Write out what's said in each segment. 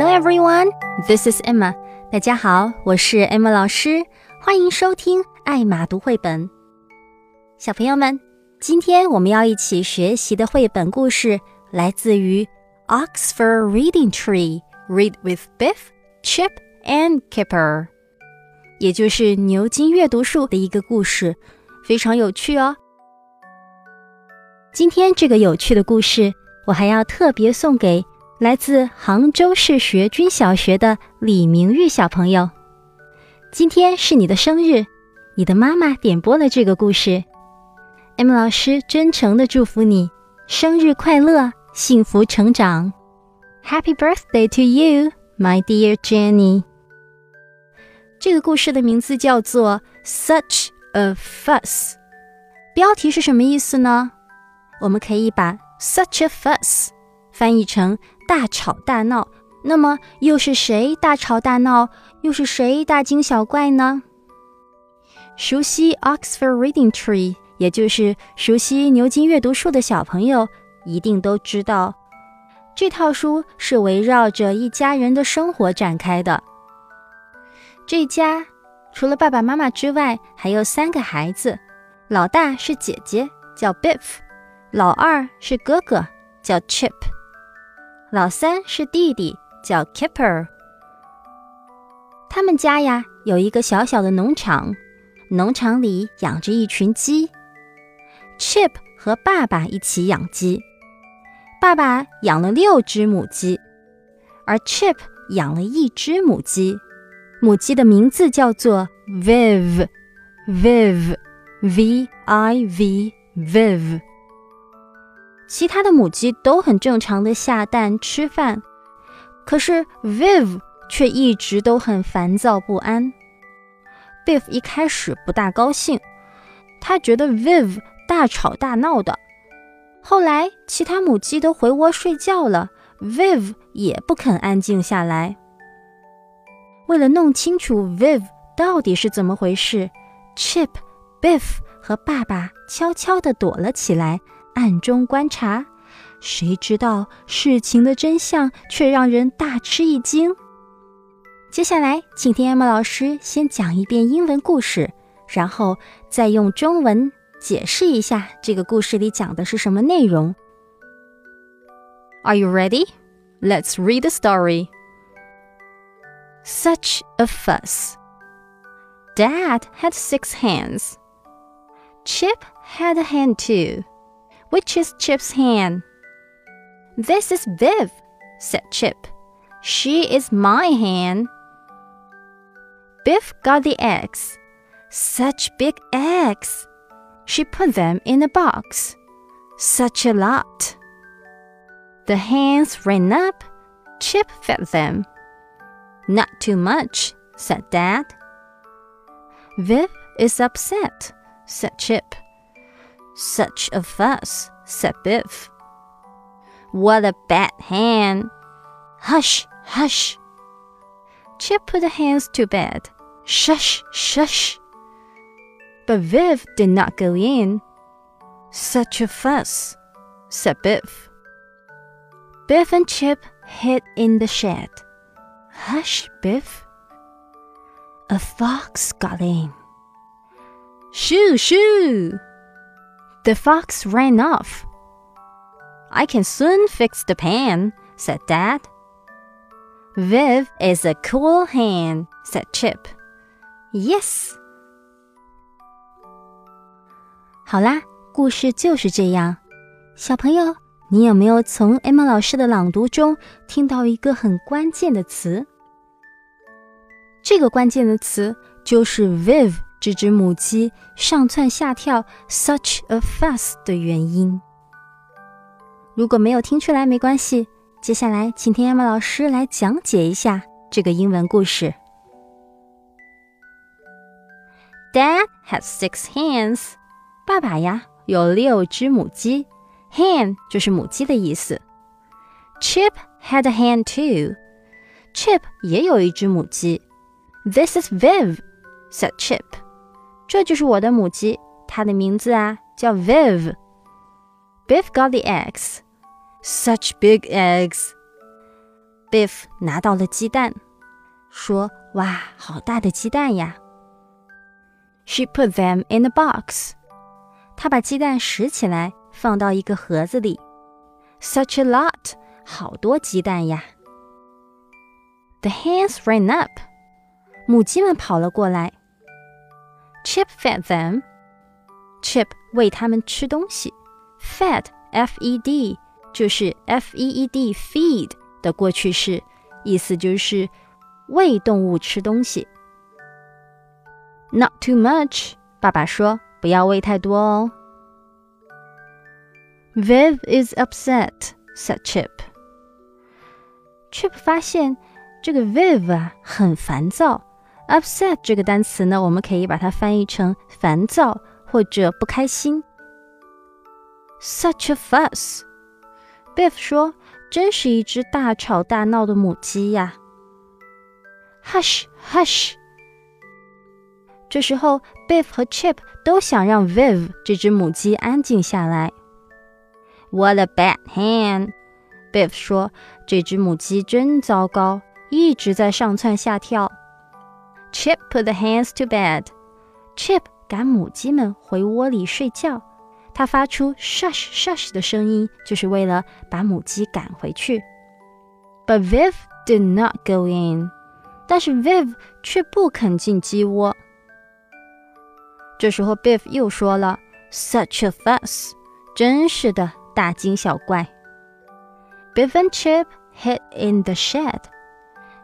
Hello everyone, this is Emma. 大家好，我是 Emma 老师，欢迎收听爱玛读绘本。小朋友们，今天我们要一起学习的绘本故事来自于 Oxford Reading Tree Read with Biff, Chip and Kipper，也就是牛津阅读树的一个故事，非常有趣哦。今天这个有趣的故事，我还要特别送给来自杭州市学军小学的李明玉小朋友。今天是你的生日，你的妈妈点播了这个故事。M 老师真诚的祝福你生日快乐，幸福成长。Happy birthday to you, my dear Jenny。这个故事的名字叫做《Such a Fuss》，标题是什么意思呢？我们可以把 such a fuss 翻译成大吵大闹。那么又是谁大吵大闹？又是谁大惊小怪呢？熟悉 Oxford Reading Tree，也就是熟悉牛津阅读树的小朋友，一定都知道，这套书是围绕着一家人的生活展开的。这家除了爸爸妈妈之外，还有三个孩子，老大是姐姐，叫 Biff。老二是哥哥，叫 Chip；老三是弟弟，叫 Kipper。他们家呀有一个小小的农场，农场里养着一群鸡。Chip 和爸爸一起养鸡，爸爸养了六只母鸡，而 Chip 养了一只母鸡，母鸡的名字叫做 Viv，Viv，V-I-V，Viv。其他的母鸡都很正常的下蛋吃饭，可是 Viv 却一直都很烦躁不安。Biff 一开始不大高兴，他觉得 Viv 大吵大闹的。后来其他母鸡都回窝睡觉了，Viv 也不肯安静下来。为了弄清楚 Viv 到底是怎么回事，Chip、Biff 和爸爸悄悄地躲了起来。暗中观察，谁知道事情的真相却让人大吃一惊。接下来，请听 Emma 老师先讲一遍英文故事，然后再用中文解释一下这个故事里讲的是什么内容。Are you ready? Let's read the story. Such a fuss. Dad had six hands. Chip had a hand too. Which is Chip's hand? This is Viv, said Chip. She is my hand. Biff got the eggs. Such big eggs. She put them in a box. Such a lot. The hands ran up. Chip fed them. Not too much, said Dad. Viv is upset, said Chip. Such a fuss, said Biff. What a bad hen! Hush, hush! Chip put the hens to bed. Shush, shush! But Viv did not go in. Such a fuss, said Biff. Biff and Chip hid in the shed. Hush, Biff. A fox got in. Shoo, shoo! The fox ran off. I can soon fix the pan, said Dad. Viv is a cool hand, said Chip. Yes. 好啦，故事就是这样。小朋友，你有没有从 Emma 老师的朗读中听到一个很关键的词？这个关键的词就是 Viv。 这只母鸡上蹿下跳，such a fuss 的原因。如果没有听出来，没关系。接下来，请听 Emma 老师来讲解一下这个英文故事。Dad has six hens。爸爸呀，有六只母鸡。Hen 就是母鸡的意思。Chip had a hen too。Chip 也有一只母鸡。This is Viv，said Chip。这就是我的母鸡，它的名字啊叫 Viv。Biff got the eggs. Such big eggs. Biff 拿到了鸡蛋，说：“哇，好大的鸡蛋呀！” She put them in a box. 她把鸡蛋拾起来，放到一个盒子里。Such a lot，好多鸡蛋呀！The hens ran up. 母鸡们跑了过来。Chip fed them. Chip 喂它们吃东西。Fed, F-E-D，就是 F-E-E-D feed 的过去式，意思就是喂动物吃东西。Not too much，爸爸说不要喂太多哦。Viv is upset, said Chip. Chip 发现这个 Viv 啊很烦躁。 upset 这个单词呢，我们可以把它翻译成烦躁或者不开心。Such a fuss, Biff 说：“真是一只大吵大闹的母鸡呀。” Hush, hush。这时候，Biff 和 Chip 都想让 Viv 这只母鸡安静下来。What a bad hen! Biff 说：“这只母鸡真糟糕，一直在上蹿下跳。” Chip put the hens to bed. Chip 赶母鸡们回窝里睡觉。他发出 shush shush 的声音，就是为了把母鸡赶回去。But Viv did not go in. 但是 Viv 却不肯进鸡窝。这时候 Biff 又说了：“Such a fuss！真是的，大惊小怪。” Biff and Chip hid in the shed.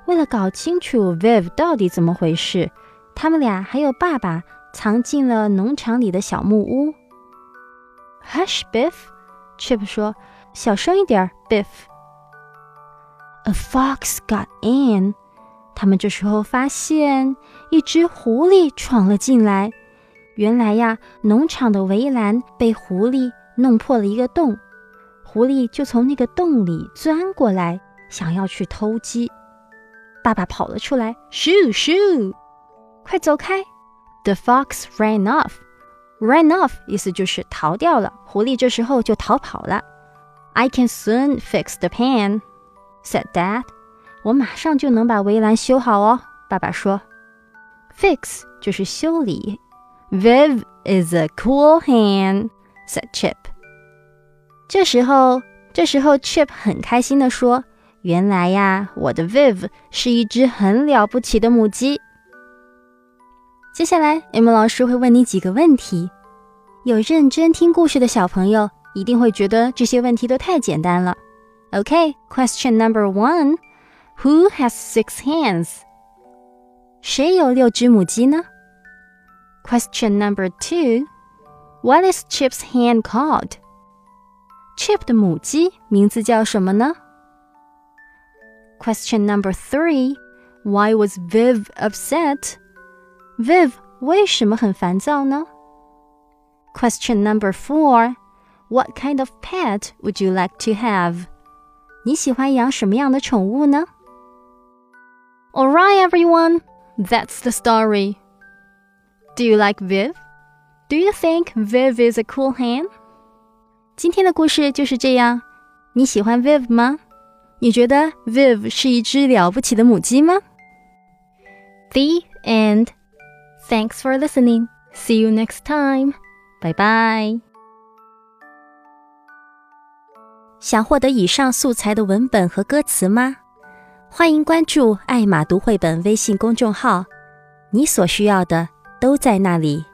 为了搞清楚 Viv 到底怎么回事，他们俩还有爸爸藏进了农场里的小木屋。Hush, Biff，Chip 说：“小声一点儿，Biff。” A fox got in。他们这时候发现一只狐狸闯了进来。原来呀，农场的围栏被狐狸弄破了一个洞，狐狸就从那个洞里钻过来，想要去偷鸡。爸爸跑了出来，shoo shoo，快走开！The fox ran off。Ran off 意思就是逃掉了，狐狸这时候就逃跑了。I can soon fix the pan，said Dad。我马上就能把围栏修好哦，爸爸说。Fix 就是修理。Viv is a cool hand，said Chip。这时候，这时候 Chip 很开心地说。原来呀，我的 Viv 是一只很了不起的母鸡。接下来，M 老师会问你几个问题。有认真听故事的小朋友一定会觉得这些问题都太简单了。OK，Question number one：Who has six hands？谁有六只母鸡呢？Question number two：What is Chip's hand called？Chip 的母鸡名字叫什么呢 ？Question number three Why was Viv upset? Viv 为什么很烦躁呢？Question number four What kind of pet would you like to have? 你喜欢养什么样的宠物呢？Alright, everyone, that's the story. Do you like Viv? Do you think Viv is a cool hen? 今天的故事就是这样。你喜欢 Viv 吗？ 你觉得 Viv 是一只了不起的母鸡吗？The end. Thanks for listening. See you next time. Bye bye. 想获得以上素材的文本和歌词吗？欢迎关注“爱马读绘本”微信公众号，你所需要的都在那里。